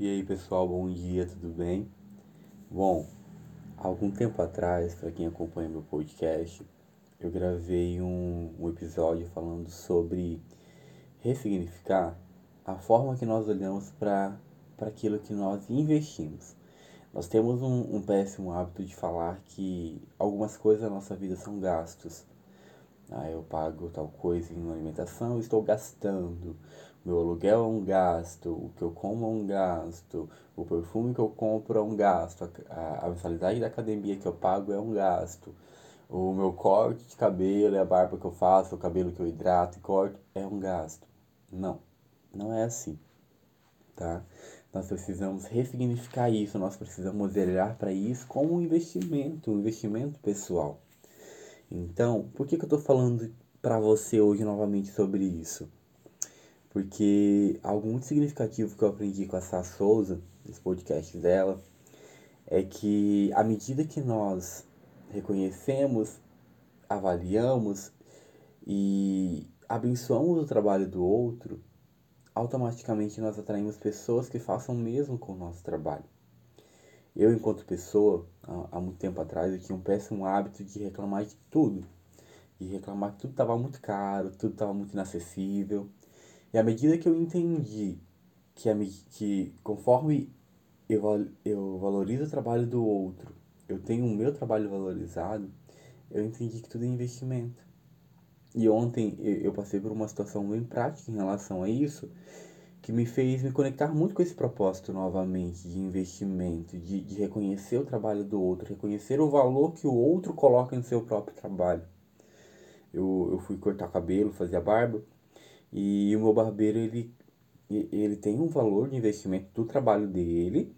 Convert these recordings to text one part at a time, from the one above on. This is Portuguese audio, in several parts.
E aí pessoal, bom dia, tudo bem? Bom, algum tempo atrás, para quem acompanha meu podcast, eu gravei um, um episódio falando sobre ressignificar a forma que nós olhamos para aquilo que nós investimos. Nós temos um, um péssimo hábito de falar que algumas coisas da nossa vida são gastos. Ah, eu pago tal coisa em alimentação, estou gastando. Meu aluguel é um gasto, o que eu como é um gasto, o perfume que eu compro é um gasto, a, a mensalidade da academia que eu pago é um gasto, o meu corte de cabelo, a barba que eu faço, o cabelo que eu hidrato e corto é um gasto. Não, não é assim, tá? Nós precisamos ressignificar isso, nós precisamos olhar para isso como um investimento, um investimento pessoal. Então, por que, que eu estou falando para você hoje novamente sobre isso? Porque algo muito significativo que eu aprendi com a Sá Souza, nos podcasts dela, é que à medida que nós reconhecemos, avaliamos e abençoamos o trabalho do outro, automaticamente nós atraímos pessoas que façam o mesmo com o nosso trabalho. Eu, enquanto pessoa, há, muito tempo atrás, eu tinha um péssimo hábito de reclamar de tudo. De reclamar que tudo estava muito caro, tudo estava muito inacessível. E à medida que eu entendi que, a, que conforme eu, eu valorizo o trabalho do outro, eu tenho o meu trabalho valorizado, eu entendi que tudo é investimento. E ontem eu passei por uma situação bem prática em relação a isso, que me fez me conectar muito com esse propósito novamente de investimento, de, de reconhecer o trabalho do outro, reconhecer o valor que o outro coloca em seu próprio trabalho. Eu, eu fui cortar cabelo, fazer a barba, e o meu barbeiro ele, ele tem um valor de investimento do trabalho dele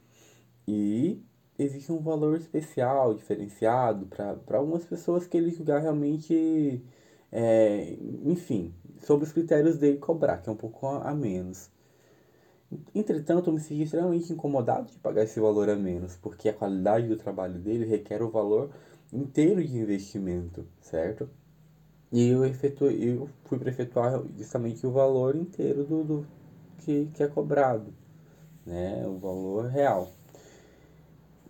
e existe um valor especial, diferenciado para algumas pessoas que ele julgar realmente, é, enfim, sob os critérios dele cobrar, que é um pouco a, a menos. Entretanto, eu me senti extremamente incomodado de pagar esse valor a menos, porque a qualidade do trabalho dele requer o valor inteiro de investimento, certo? E eu, efetuei, eu fui para efetuar justamente o valor inteiro do, do que, que é cobrado, né? O valor real.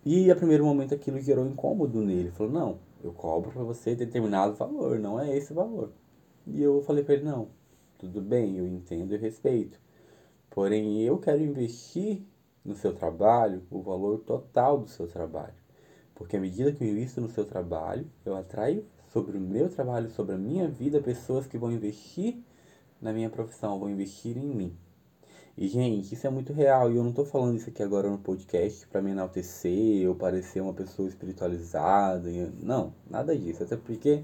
E a primeiro momento aquilo gerou incômodo nele. Ele falou, não, eu cobro para você determinado valor, não é esse valor. E eu falei para ele, não, tudo bem, eu entendo e respeito. Porém, eu quero investir no seu trabalho o valor total do seu trabalho. Porque à medida que eu invisto no seu trabalho, eu atraio sobre o meu trabalho, sobre a minha vida, pessoas que vão investir na minha profissão, vão investir em mim. E, gente, isso é muito real. E eu não estou falando isso aqui agora no podcast para me enaltecer ou parecer uma pessoa espiritualizada. Não, nada disso. Até porque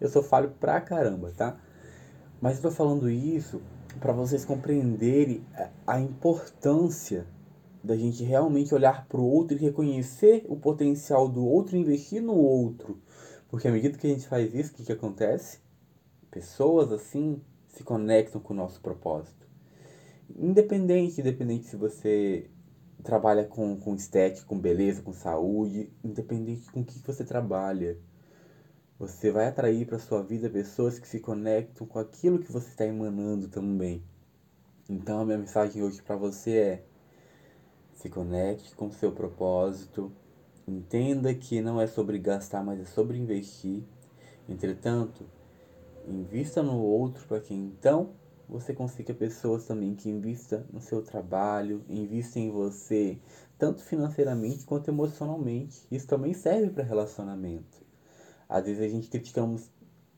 eu sou falho pra caramba, tá? Mas eu falando isso para vocês compreenderem a importância da gente realmente olhar para o outro e reconhecer o potencial do outro e investir no outro. Porque à medida que a gente faz isso, o que, que acontece? Pessoas assim se conectam com o nosso propósito. Independente, independente se você trabalha com, com estética, com beleza, com saúde, independente com o que você trabalha. Você vai atrair para sua vida pessoas que se conectam com aquilo que você está emanando também. Então a minha mensagem hoje para você é: se conecte com seu propósito, entenda que não é sobre gastar, mas é sobre investir. Entretanto, invista no outro para que então você consiga pessoas também que invista no seu trabalho, invista em você, tanto financeiramente quanto emocionalmente. Isso também serve para relacionamento. Às vezes a gente criticamos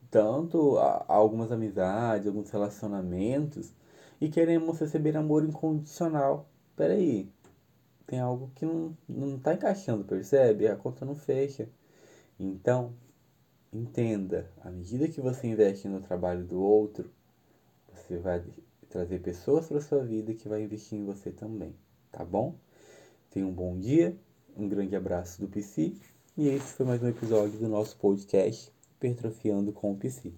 tanto a, algumas amizades, alguns relacionamentos e queremos receber amor incondicional. Peraí, tem algo que não, não tá encaixando, percebe? A conta não fecha. Então, entenda, à medida que você investe no trabalho do outro, você vai trazer pessoas para sua vida que vai investir em você também, tá bom? Tenha um bom dia, um grande abraço do PC e esse foi mais um episódio do nosso podcast Hipertrofiando com o PC.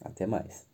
Até mais.